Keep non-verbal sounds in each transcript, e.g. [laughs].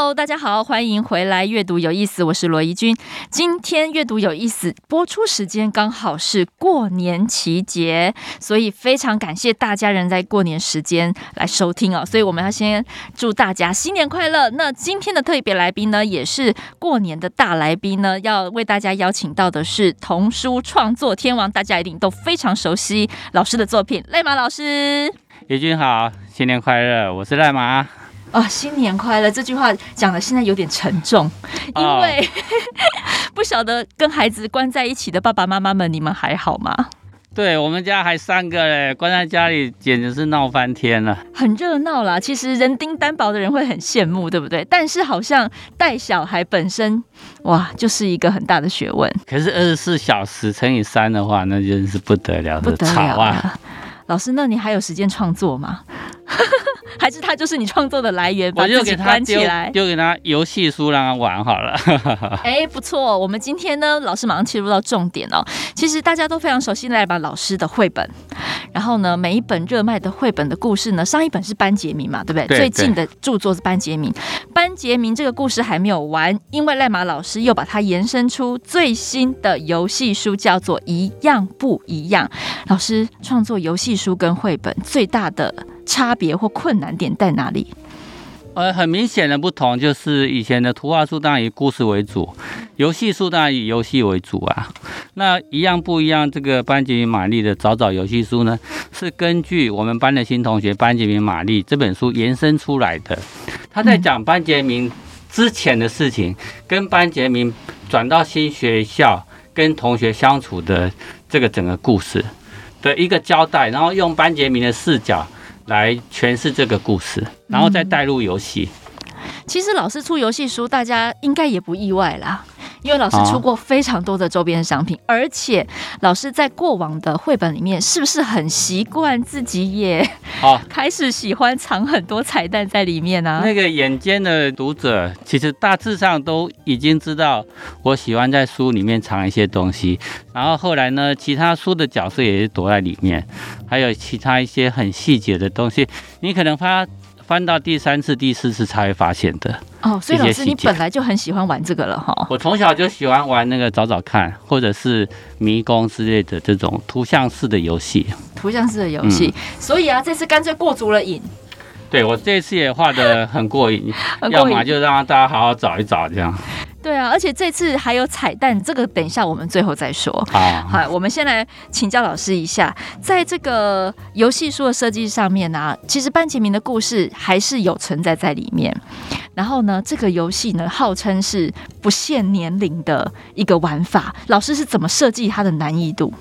Hello，大家好，欢迎回来阅读有意思，我是罗怡君。今天阅读有意思播出时间刚好是过年期节，所以非常感谢大家人在过年时间来收听哦。所以我们要先祝大家新年快乐。那今天的特别来宾呢，也是过年的大来宾呢，要为大家邀请到的是童书创作天王，大家一定都非常熟悉老师的作品，赖马老师。怡君好，新年快乐，我是赖马。啊、哦，新年快乐！这句话讲的现在有点沉重，因为、哦、不晓得跟孩子关在一起的爸爸妈妈们，你们还好吗？对，我们家还三个嘞，关在家里简直是闹翻天了，很热闹啦。其实人丁单薄的人会很羡慕，对不对？但是好像带小孩本身，哇，就是一个很大的学问。可是二十四小时乘以三的话，那真是不得了的吵啊！老师，那你还有时间创作吗？还是他就是你创作的来源，把自己关起来，就给他游戏书让他玩好了。[laughs] 哎，不错，我们今天呢，老师马上切入到重点哦。其实大家都非常熟悉赖马老师的绘本，然后呢，每一本热卖的绘本的故事呢，上一本是班杰明嘛，对不对？对，最近的著作是班杰明，班杰明这个故事还没有完，因为赖马老师又把它延伸出最新的游戏书，叫做《一样不一样》。老师创作游戏书跟绘本最大的差别或困难点在哪里？呃，很明显的不同就是以前的图画书当然以故事为主，游戏书当然以游戏为主啊。那一样不一样？这个班杰明玛丽的早早游戏书呢，是根据我们班的新同学班杰明玛丽这本书延伸出来的。他在讲班杰明之前的事情，跟班杰明转到新学校跟同学相处的这个整个故事的一个交代，然后用班杰明的视角。来诠释这个故事，然后再带入游戏。其实老师出游戏书，大家应该也不意外啦。因为老师出过非常多的周边商品，而且老师在过往的绘本里面，是不是很习惯自己也啊 [laughs] 开始喜欢藏很多彩蛋在里面呢？那个眼尖的读者，其实大致上都已经知道我喜欢在书里面藏一些东西，然后后来呢，其他书的角色也是躲在里面，还有其他一些很细节的东西，你可能发。翻到第三次、第四次才会发现的哦，所以老师你本来就很喜欢玩这个了哈。我从小就喜欢玩那个找找看，或者是迷宫之类的这种图像式的游戏。图像式的游戏，嗯，所以啊，这次干脆过足了瘾。对，我这次也画的 [laughs] 很过瘾，要么就让大家好好找一找这样。对啊，而且这次还有彩蛋，这个等一下我们最后再说。好，好，我们先来请教老师一下，在这个游戏书的设计上面呢、啊，其实班杰明的故事还是有存在在里面。然后呢，这个游戏呢，号称是不限年龄的一个玩法，老师是怎么设计它的难易度？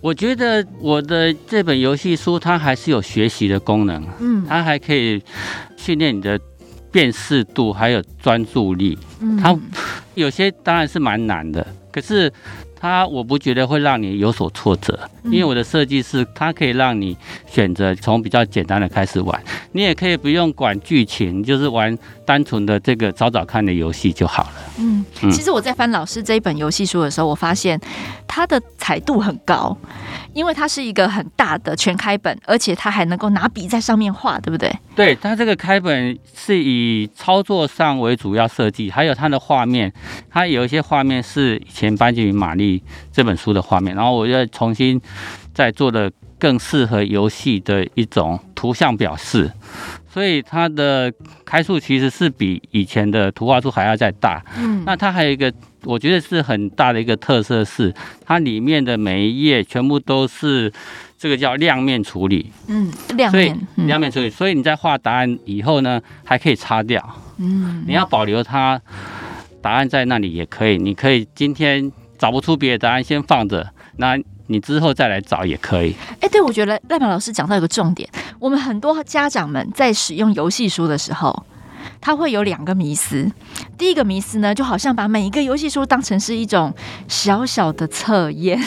我觉得我的这本游戏书它还是有学习的功能，嗯，它还可以训练你的辨识度，还有专注力。嗯，它有些当然是蛮难的，可是。它我不觉得会让你有所挫折，因为我的设计是它可以让你选择从比较简单的开始玩，你也可以不用管剧情，就是玩单纯的这个找找看的游戏就好了。嗯，其实我在翻老师这一本游戏书的时候，我发现它的彩度很高，因为它是一个很大的全开本，而且它还能够拿笔在上面画，对不对？对，它这个开本是以操作上为主要设计，还有它的画面，它有一些画面是以前班杰明玛丽。这本书的画面，然后我又重新再做了更适合游戏的一种图像表示，所以它的开数其实是比以前的图画书还要再大。嗯，那它还有一个我觉得是很大的一个特色是，它里面的每一页全部都是这个叫亮面处理。嗯，亮面，嗯、亮面处理，所以你在画答案以后呢，还可以擦掉。嗯，你要保留它答案在那里也可以，你可以今天。找不出别的答案，先放着，那你之后再来找也可以。哎，对，我觉得赖马老师讲到一个重点，我们很多家长们在使用游戏书的时候，他会有两个迷思。第一个迷思呢，就好像把每一个游戏书当成是一种小小的测验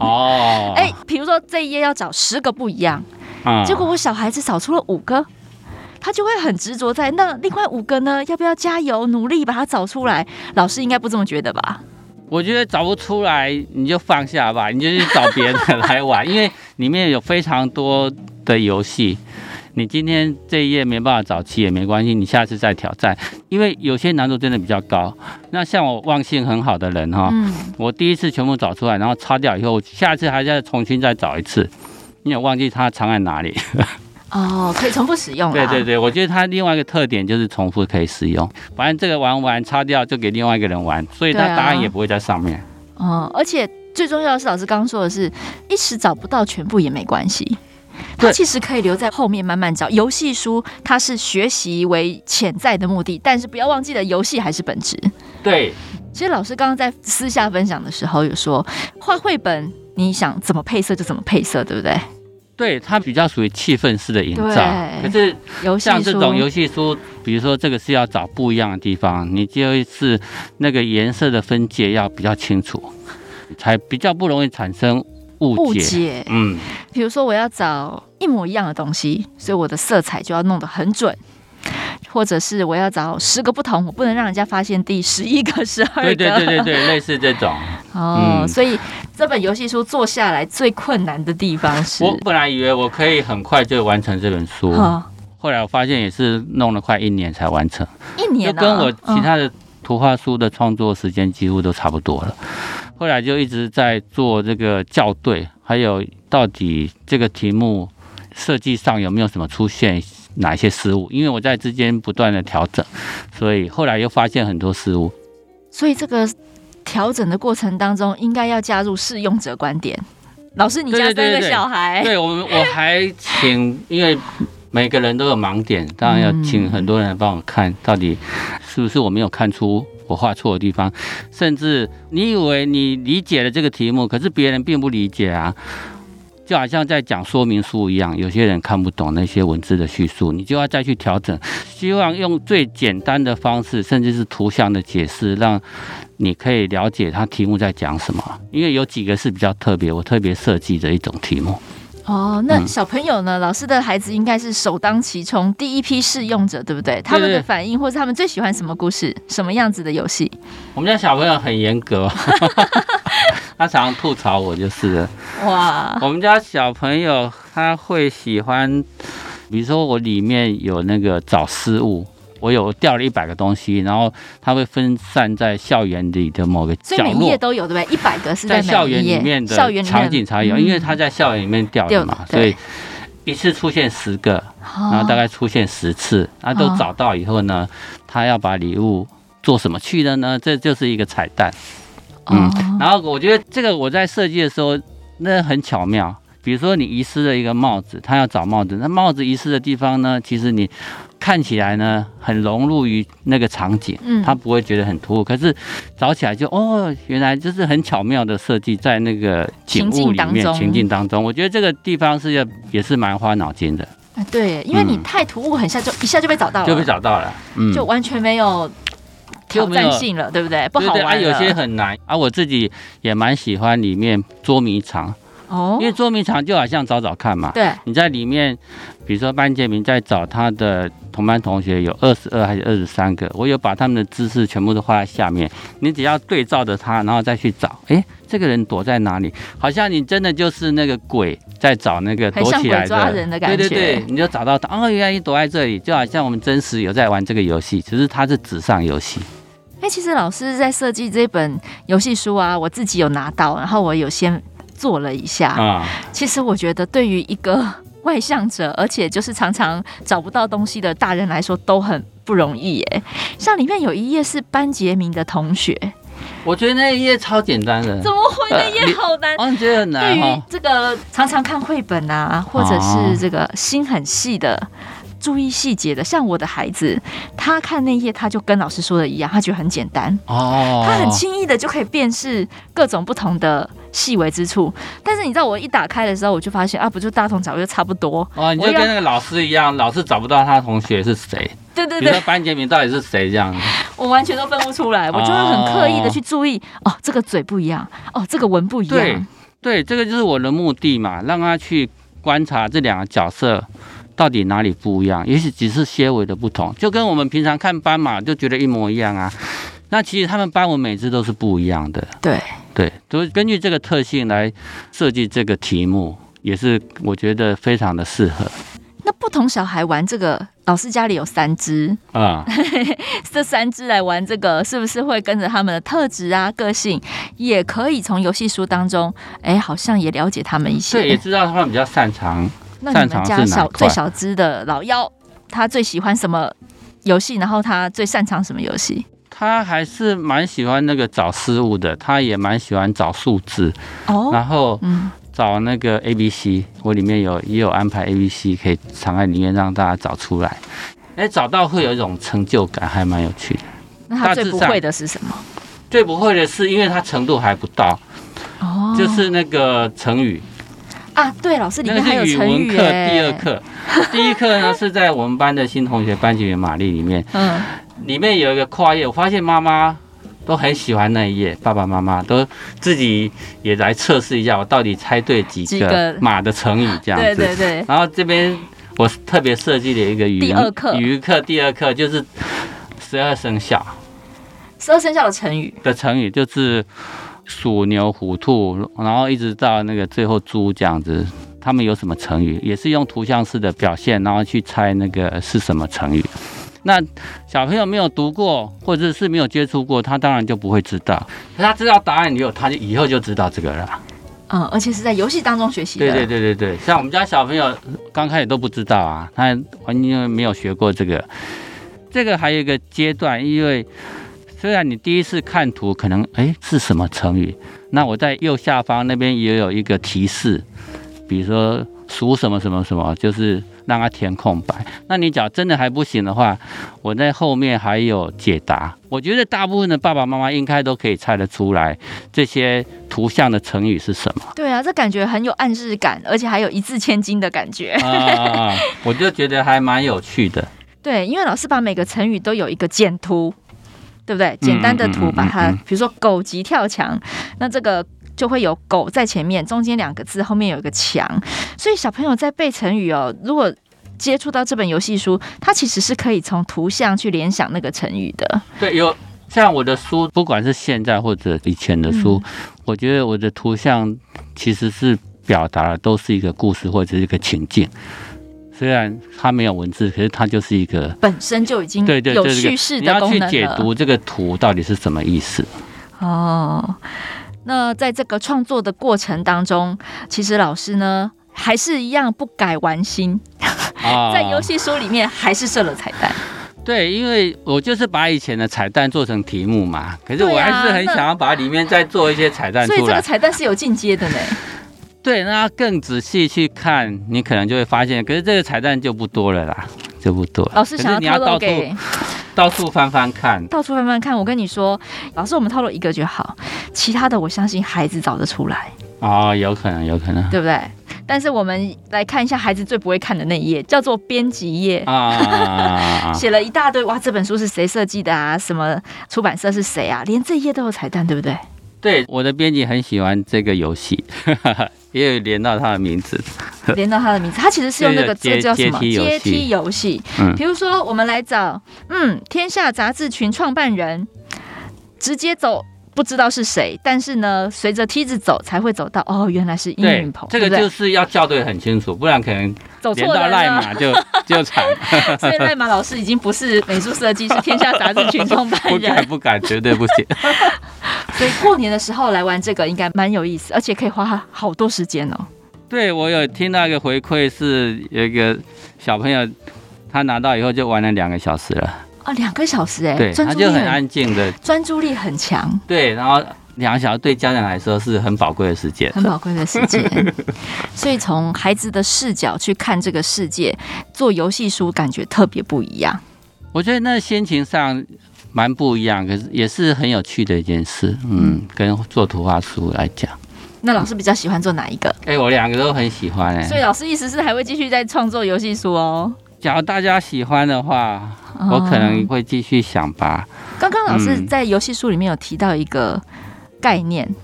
哦。[laughs] 哎，比如说这一页要找十个不一样，嗯、结果我小孩子找出了五个，他就会很执着在那另外五个呢，要不要加油努力把它找出来？老师应该不这么觉得吧？我觉得找不出来你就放下吧，你就去找别人来玩，因为里面有非常多的游戏。你今天这一页没办法找齐也没关系，你下次再挑战，因为有些难度真的比较高。那像我忘性很好的人哈，嗯、我第一次全部找出来，然后擦掉以后，下次还要重新再找一次，因为我忘记它藏在哪里。[laughs] 哦，可以重复使用。对对对，我觉得它另外一个特点就是重复可以使用，反正这个玩完擦掉就给另外一个人玩，所以它答案也不会在上面。哦、嗯，而且最重要的是，老师刚刚说的是，一时找不到全部也没关系。它其实可以留在后面慢慢找。游戏书它是学习为潜在的目的，但是不要忘记了，游戏还是本质。对，其实老师刚刚在私下分享的时候有说，画绘本你想怎么配色就怎么配色，对不对？对，它比较属于气氛式的营造。可是像这种游戏书，比如说这个是要找不一样的地方，你就是那个颜色的分界要比较清楚，才比较不容易产生。误解，解，嗯，比如说我要找一模一样的东西，所以我的色彩就要弄得很准，或者是我要找十个不同，我不能让人家发现第十一个、十二个，对对对对对，[laughs] 类似这种。哦，嗯、所以这本游戏书做下来最困难的地方是，我本来以为我可以很快就完成这本书，哦、后来我发现也是弄了快一年才完成，一年、啊、就跟我其他的图画书的创作时间几乎都差不多了。后来就一直在做这个校对，还有到底这个题目设计上有没有什么出现哪一些失误？因为我在之间不断的调整，所以后来又发现很多失误。所以这个调整的过程当中，应该要加入试用者观点。老师，你家三个小孩，对，我们我还请，因为每个人都有盲点，当然要请很多人来帮我看到底是不是我没有看出。我画错的地方，甚至你以为你理解了这个题目，可是别人并不理解啊，就好像在讲说明书一样，有些人看不懂那些文字的叙述，你就要再去调整，希望用最简单的方式，甚至是图像的解释，让你可以了解他题目在讲什么。因为有几个是比较特别，我特别设计的一种题目。哦，那小朋友呢？嗯、老师的孩子应该是首当其冲，第一批试用者，对不对？他们的反应，或者他们最喜欢什么故事，什么样子的游戏？我们家小朋友很严格，[laughs] 他常常吐槽我就是了。哇，我们家小朋友他会喜欢，比如说我里面有那个找失误。我有掉了一百个东西，然后它会分散在校园里的某个角落，所以每一页都有，对不对？一百个是在，在校园里面的场景才有，因为它在校园里面掉的嘛，所以一次出现十个，然后大概出现十次，然后都找到以后呢，他要把礼物做什么去的呢？这就是一个彩蛋。嗯，然后我觉得这个我在设计的时候，那很巧妙。比如说你遗失了一个帽子，他要找帽子，那帽子遗失的地方呢，其实你。看起来呢，很融入于那个场景，嗯，他不会觉得很突兀。可是找起来就哦，原来就是很巧妙的设计在那个景物里面情境当中。我觉得这个地方是要也是蛮花脑筋的。对，因为你太突兀，很下就一下就被找到了，就被找到了，嗯，就完全没有挑战性了，对不对？不好玩。啊，有些很难啊，我自己也蛮喜欢里面捉迷藏。哦，因为捉迷藏就好像找找看嘛。对，你在里面，比如说班杰明在找他的同班同学，有二十二还是二十三个，我有把他们的姿势全部都画在下面。你只要对照着他，然后再去找，哎，这个人躲在哪里？好像你真的就是那个鬼在找那个躲起来的，抓人的感觉。对对对，你就找到他。哦，原来你躲在这里，就好像我们真实有在玩这个游戏，只是它是纸上游戏。哎，其实老师在设计这本游戏书啊，我自己有拿到，然后我有先。做了一下啊，其实我觉得对于一个 [laughs] 外向者，而且就是常常找不到东西的大人来说，都很不容易耶。像里面有一页是班杰明的同学，我觉得那一页超简单的，怎么会那页好难？我觉得很难。对于这个常常看绘本啊，或者是这个心很细的。注意细节的，像我的孩子，他看那页，他就跟老师说的一样，他觉得很简单哦，他很轻易的就可以辨识各种不同的细微之处。但是你知道，我一打开的时候，我就发现啊，不就大同小异，差不多。哦，你就跟那个老师一样，老是找不到他同学是谁。对对对，班杰明到底是谁这样？我完全都分不出来，我就会很刻意的去注意哦，这个嘴不一样，哦，这个纹不一样。对对，这个就是我的目的嘛，让他去观察这两个角色到底哪里不一样，也许只是些微的不同，就跟我们平常看斑马就觉得一模一样啊。那其实他们斑纹每只都是不一样的。对对，都根据这个特性来设计这个题目，也是我觉得非常的适合。那不同小孩玩这个，老师家里有三只啊，[laughs] 这三只来玩这个，是不是会跟着他们的特质啊、个性，也可以从游戏书当中，哎，好像也了解他们一些，对，也知道他们比较擅长。[laughs] 那你们家小最小只的老幺，他最喜欢什么游戏？然后他最擅长什么游戏？他还是蛮喜欢那个找失误的，他也蛮喜欢找数字哦，然后嗯。找那个 A B C，我里面有也有安排 A B C 可以藏在里面让大家找出来。哎，找到会有一种成就感，还蛮有趣的。那他最不会的是什么？最不会的是，因为他程度还不到。哦。就是那个成语。啊，对，老师里面还有成语。语文课第二课，第一课呢是在我们班的新同学班级员玛丽里面。嗯。里面有一个跨页，我发现妈妈。都很喜欢那一页，爸爸妈妈都自己也来测试一下，我到底猜对几个马的成语这样子。对对对。然后这边我特别设计了一个语第二课，语课第二课就是十二生肖。十二生肖的成语的成语就是鼠、牛、虎、兔，然后一直到那个最后猪这样子。他们有什么成语？也是用图像式的表现，然后去猜那个是什么成语。那小朋友没有读过，或者是没有接触过，他当然就不会知道。他知道答案以后，他就以后就知道这个了。嗯，而且是在游戏当中学习的。对对对对对，像我们家小朋友刚开始都不知道啊，他完全没有学过这个。这个还有一个阶段，因为虽然你第一次看图可能哎是什么成语，那我在右下方那边也有一个提示，比如说属什么什么什么，就是。让他填空白。那你假如真的还不行的话，我在后面还有解答。我觉得大部分的爸爸妈妈应该都可以猜得出来这些图像的成语是什么。对啊，这感觉很有暗示感，而且还有一字千金的感觉。啊，我就觉得还蛮有趣的。对，因为老师把每个成语都有一个简图，对不对？简单的图把它，比如说“狗急跳墙”，那这个。就会有狗在前面，中间两个字，后面有一个墙，所以小朋友在背成语哦。如果接触到这本游戏书，它其实是可以从图像去联想那个成语的。对，有像我的书，不管是现在或者以前的书，嗯、我觉得我的图像其实是表达的都是一个故事或者是一个情境。虽然它没有文字，可是它就是一个本身就已经对对有叙事的功能了。你要去解读这个图到底是什么意思哦。那在这个创作的过程当中，其实老师呢还是一样不改玩心，[laughs] 在游戏书里面还是设了彩蛋。对，因为我就是把以前的彩蛋做成题目嘛，可是我还是很想要把里面再做一些彩蛋出来。所以这个彩蛋是有进阶的呢。对，那更仔细去看，你可能就会发现，可是这个彩蛋就不多了啦，就不多。老师想要透露给。到处翻翻看，到处翻翻看。我跟你说，老师，我们套路一个就好，其他的我相信孩子找得出来。哦，有可能，有可能，对不对？但是我们来看一下孩子最不会看的那一页，叫做编辑页啊，[laughs] 写了一大堆。哇，这本书是谁设计的啊？什么出版社是谁啊？连这一页都有彩蛋，对不对？对，我的编辑很喜欢这个游戏。[laughs] 也有连到他的名字，[laughs] 连到他的名字，他其实是用那个这个叫什么阶梯游戏。嗯，比如说我们来找，嗯，天下杂志群创办人，直接走不知道是谁，但是呢，随着梯子走才会走到，哦，原来是殷云鹏。这个就是要校对很清楚，不然可能走错了赖马就就惨。[laughs] [laughs] 所以赖马老师已经不是美术设计，是天下杂志群创办人。不敢不敢，绝对不行。所以过年的时候来玩这个应该蛮有意思，而且可以花好多时间哦。对，我有听到一个回馈，是有一个小朋友，他拿到以后就玩了两个小时了。啊，两个小时哎，对，他就很安静的，专注力很强。对，然后两个小时对家长来说是很宝贵的时间，很宝贵的时间。[laughs] 所以从孩子的视角去看这个世界，做游戏书感觉特别不一样。我觉得那心情上。蛮不一样，可是也是很有趣的一件事。嗯，跟做图画书来讲，那老师比较喜欢做哪一个？哎、欸，我两个都很喜欢哎、欸。所以老师意思是还会继续在创作游戏书哦。假如大家喜欢的话，哦、我可能会继续想吧。刚刚老师在游戏书里面有提到一个概念。嗯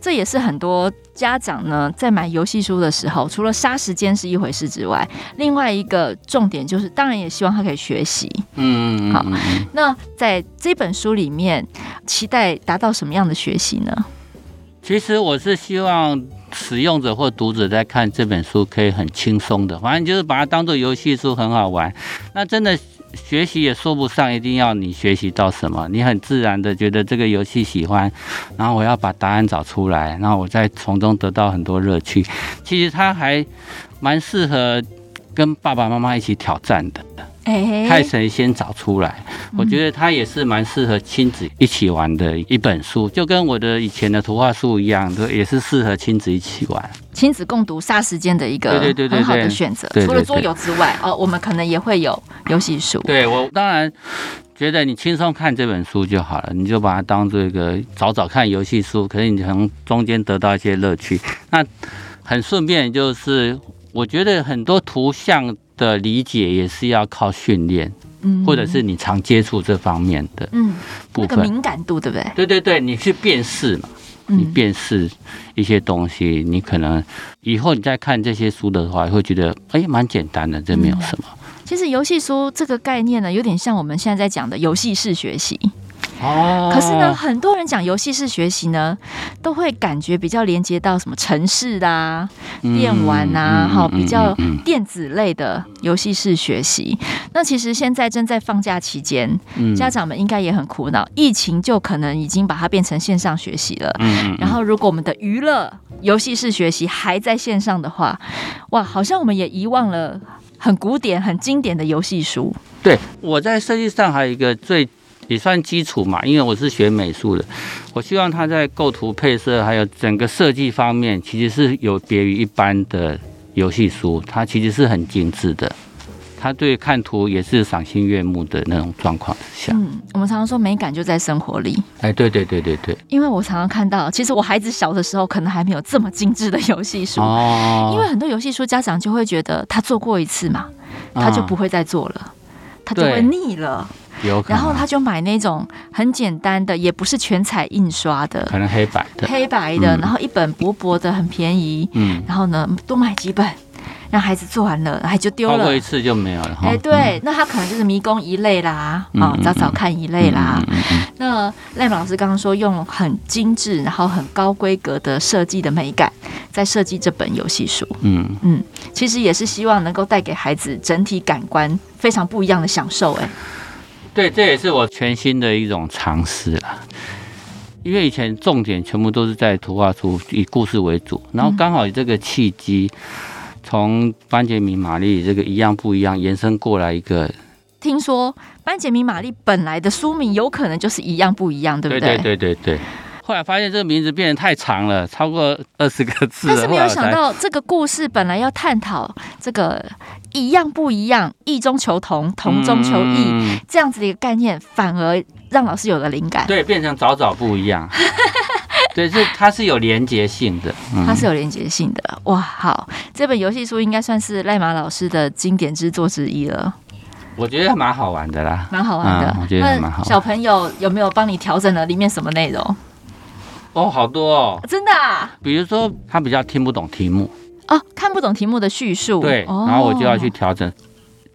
这也是很多家长呢在买游戏书的时候，除了杀时间是一回事之外，另外一个重点就是，当然也希望他可以学习。嗯，好。那在这本书里面，期待达到什么样的学习呢？其实我是希望使用者或读者在看这本书可以很轻松的，反正就是把它当做游戏书，很好玩。那真的。学习也说不上一定要你学习到什么，你很自然的觉得这个游戏喜欢，然后我要把答案找出来，然后我再从中得到很多乐趣。其实它还蛮适合跟爸爸妈妈一起挑战的。太神先找出来，我觉得它也是蛮适合亲子一起玩的一本书，就跟我的以前的图画书一样，都也是适合亲子一起玩，亲子共读杀时间的一个很好的选择。除了桌游之外，哦，我们可能也会有游戏书。对，我当然觉得你轻松看这本书就好了，你就把它当做一个找找看游戏书，可是你从中间得到一些乐趣。那很顺便就是，我觉得很多图像。的理解也是要靠训练，嗯，或者是你常接触这方面的，嗯，部分敏感度对不对？对对对，你去辨识嘛，你辨识一些东西，你可能以后你再看这些书的话，会觉得哎，蛮简单的，这没有什么。其实游戏书这个概念呢，有点像我们现在在讲的游戏式学习。哦，可是呢，很多人讲游戏式学习呢，都会感觉比较连接到什么城市啊、电玩啊，哈，比较电子类的游戏式学习。那其实现在正在放假期间，家长们应该也很苦恼，疫情就可能已经把它变成线上学习了。然后，如果我们的娱乐游戏式学习还在线上的话，哇，好像我们也遗忘了很古典、很经典的游戏书。对，我在设计上还有一个最。也算基础嘛，因为我是学美术的，我希望他在构图配色还有整个设计方面，其实是有别于一般的游戏书，它其实是很精致的，他对看图也是赏心悦目的那种状况下。嗯，我们常常说美感就在生活里。哎，对对对对对。因为我常常看到，其实我孩子小的时候可能还没有这么精致的游戏书哦，因为很多游戏书家长就会觉得他做过一次嘛，他就不会再做了，他就会腻了。然后他就买那种很简单的，也不是全彩印刷的，可能黑白的，黑白的，然后一本薄薄的，很便宜。嗯，然后呢，多买几本，让孩子做完了，还就丢了，过一次就没有了。哎，对，那他可能就是迷宫一类啦，啊，找找看一类啦。那赖老师刚刚说用很精致，然后很高规格的设计的美感，在设计这本游戏书。嗯嗯，其实也是希望能够带给孩子整体感官非常不一样的享受。哎。对，这也是我全新的一种尝试了。因为以前重点全部都是在图画书，以故事为主，然后刚好这个契机，从班杰明玛丽这个一样不一样延伸过来一个。听说班杰明玛丽本来的书名有可能就是一样不一样，对不对？对对对对对。后来发现这个名字变得太长了，超过二十个字。[laughs] 但是没有想到，这个故事本来要探讨这个一样不一样，异中求同，同中求异、嗯、这样子的一个概念，反而让老师有了灵感。对，变成找找不一样。[laughs] 对，是它是有连结性的，嗯、它是有连结性的。哇，好，这本游戏书应该算是赖马老师的经典之作之一了。我觉得蛮好玩的啦，蛮好玩的。嗯、我觉得蛮好玩。小朋友有没有帮你调整了里面什么内容？哦，好多哦，真的啊！比如说他比较听不懂题目哦，看不懂题目的叙述，对，然后我就要去调整。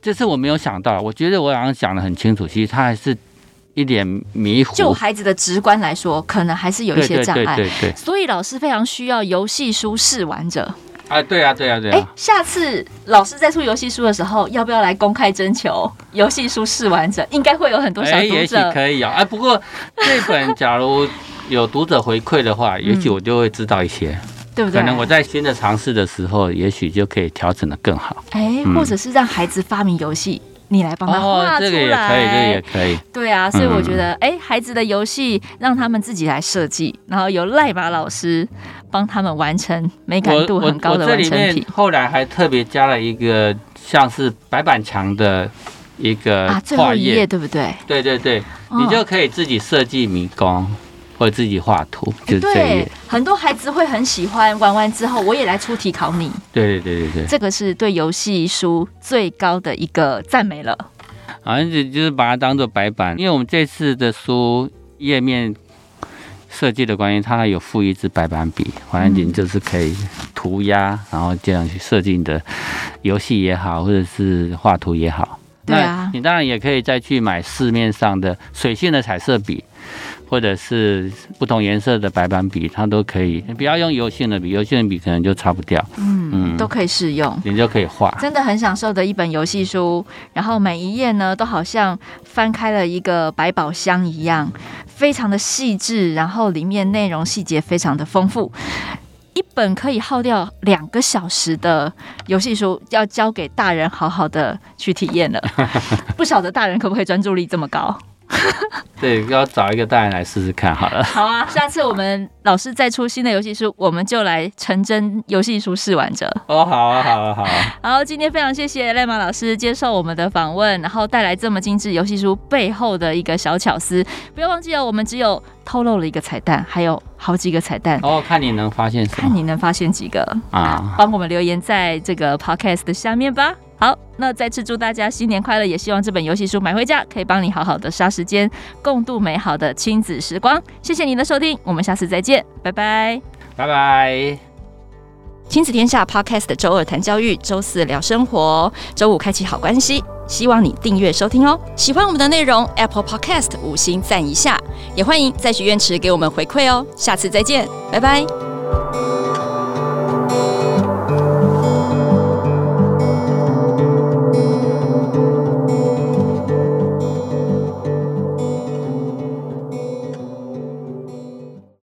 这次我没有想到，我觉得我好像讲的很清楚，其实他还是一脸迷糊。就孩子的直观来说，可能还是有一些障碍。对对对。所以老师非常需要游戏书试玩者。啊，对啊，对啊，对啊。哎，下次老师在出游戏书的时候，要不要来公开征求游戏书试玩者？应该会有很多小读者。也许可以啊。哎，不过这本 [laughs] 假如。有读者回馈的话，也许我就会知道一些，嗯、对不对？可能我在新的尝试的时候，也许就可以调整得更好。哎，或者是让孩子发明游戏，你来帮他画出来，哦，这个也可以，这个也可以。对啊，所以我觉得，哎、嗯，孩子的游戏让他们自己来设计，然后由赖马老师帮他们完成美感度很高的完成品。后来还特别加了一个像是白板墙的一个啊、最后一页对不对？对对对，你就可以自己设计迷宫。或者自己画图，就是这。对，很多孩子会很喜欢玩完之后，我也来出题考你。对对对对对，这个是对游戏书最高的一个赞美了。好像就就是把它当做白板，因为我们这次的书页面设计的关系，它还有附一支白板笔，反正你就是可以涂鸦，然后这样去设计你的游戏也好，或者是画图也好。对啊，你当然也可以再去买市面上的水性的彩色笔。或者是不同颜色的白板笔，它都可以。你不要用油性的笔，油性的笔可能就擦不掉。嗯嗯，都可以试用，你就可以画。真的很享受的一本游戏书，然后每一页呢都好像翻开了一个百宝箱一样，非常的细致，然后里面内容细节非常的丰富。一本可以耗掉两个小时的游戏书，要交给大人好好的去体验了。[laughs] 不晓得大人可不可以专注力这么高？[laughs] 对，要找一个大人来试试看好了。好啊，下次我们老师再出新的游戏书，我们就来成真游戏书试玩者。哦，好啊，好啊，好啊。好，今天非常谢谢赖马老师接受我们的访问，然后带来这么精致游戏书背后的一个小巧思。不要忘记哦，我们只有透露了一个彩蛋，还有好几个彩蛋。哦，看你能发现什么？看你能发现几个啊？帮我们留言在这个 podcast 的下面吧。好，那再次祝大家新年快乐！也希望这本游戏书买回家，可以帮你好好的杀时间，共度美好的亲子时光。谢谢你的收听，我们下次再见，拜拜，拜拜。亲子天下 Podcast 周二谈教育，周四聊生活，周五开启好关系。希望你订阅收听哦。喜欢我们的内容，Apple Podcast 五星赞一下，也欢迎在许愿池给我们回馈哦。下次再见，拜拜。